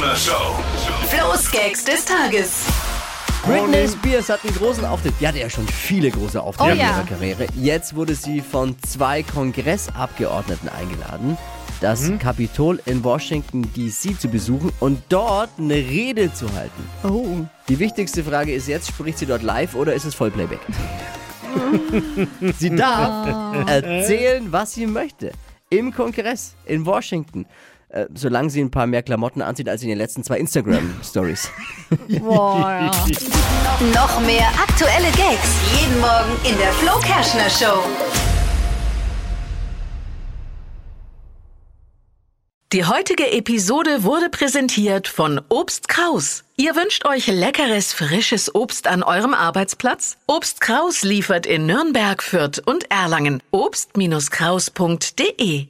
Kerschner Show. Flo's Gags des Tages. Britney Spears hat einen großen Auftritt. Die hatte ja schon viele große Auftritte Oh in ja. ihrer Karriere. Jetzt wurde sie von zwei Kongressabgeordneten eingeladen, das Mhm. Kapitol in Washington DC zu besuchen und dort eine Rede zu halten. Oh. Die wichtigste Frage ist jetzt, spricht sie dort live oder ist es Vollplayback? sie darf erzählen, was sie möchte. Im Kongress in Washington. Äh, solange sie ein paar mehr Klamotten anzieht als in den letzten zwei Instagram-Stories. Boah. Noch mehr aktuelle Gags jeden Morgen in der Flo Kerschner Show. Die heutige Episode wurde präsentiert von Obst Kraus. Ihr wünscht euch leckeres, frisches Obst an eurem Arbeitsplatz? Obst Kraus liefert in Nürnberg, Fürth und Erlangen. Obst-Kraus.de